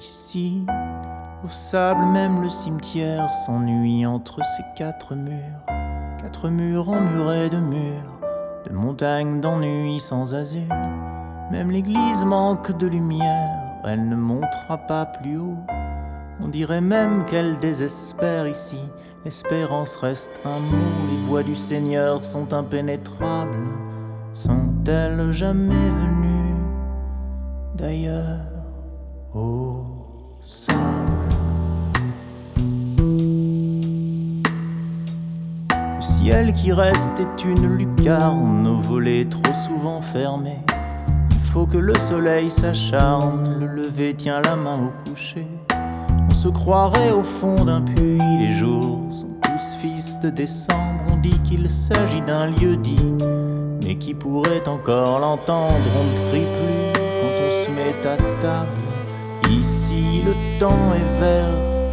Ici, au sable, même le cimetière s'ennuie entre ces quatre murs. Quatre murs emmurés de murs, de montagnes d'ennui sans azur. Même l'église manque de lumière, elle ne montera pas plus haut. On dirait même qu'elle désespère ici. L'espérance reste un mot, les voix du Seigneur sont impénétrables. Sont-elles jamais venues? D'ailleurs au Le ciel qui reste est une lucarne, nos volets trop souvent fermés. Il faut que le soleil s'acharne, le lever tient la main au coucher se croirait au fond d'un puits. Les jours sont tous fils de décembre. On dit qu'il s'agit d'un lieu dit, mais qui pourrait encore l'entendre On ne prie plus quand on se met à table. Le temps est vertical.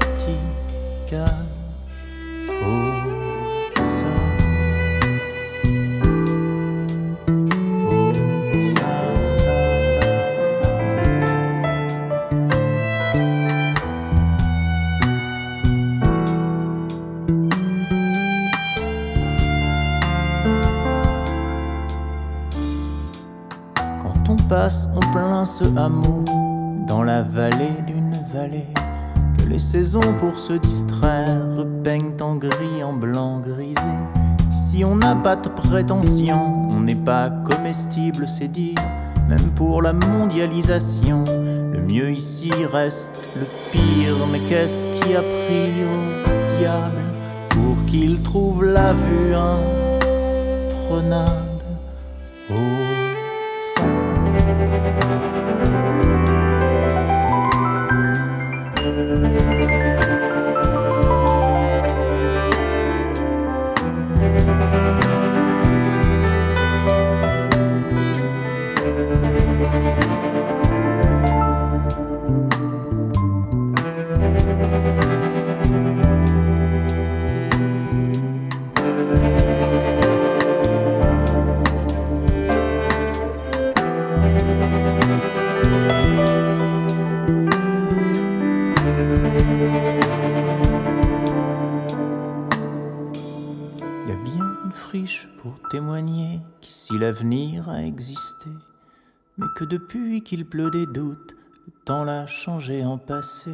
passe en plein ce hameau, dans la vallée d'une vallée, que les saisons pour se distraire peignent en gris, en blanc grisé. Si on n'a pas de prétention, on n'est pas comestible, c'est dire, même pour la mondialisation. Le mieux ici reste le pire, mais qu'est-ce qui a pris au diable pour qu'il trouve la vue imprenable? Pour témoigner qu'ici l'avenir a existé, mais que depuis qu'il pleut des doutes, le temps l'a changé en passé.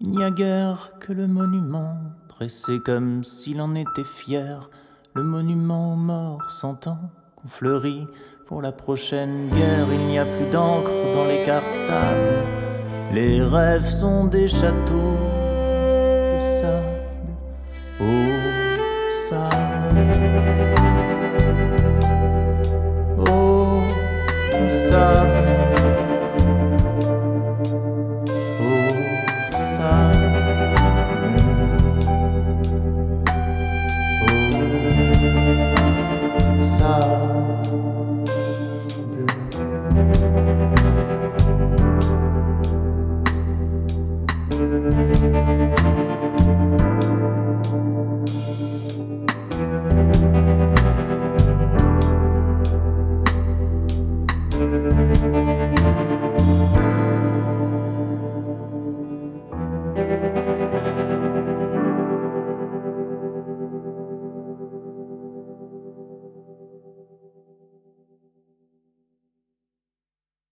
Il n'y a guère que le monument, dressé comme s'il en était fier, le monument aux morts sentant qu'on fleurit pour la prochaine guerre. Il n'y a plus d'encre dans les cartables, les rêves sont des châteaux de sable. Au sun.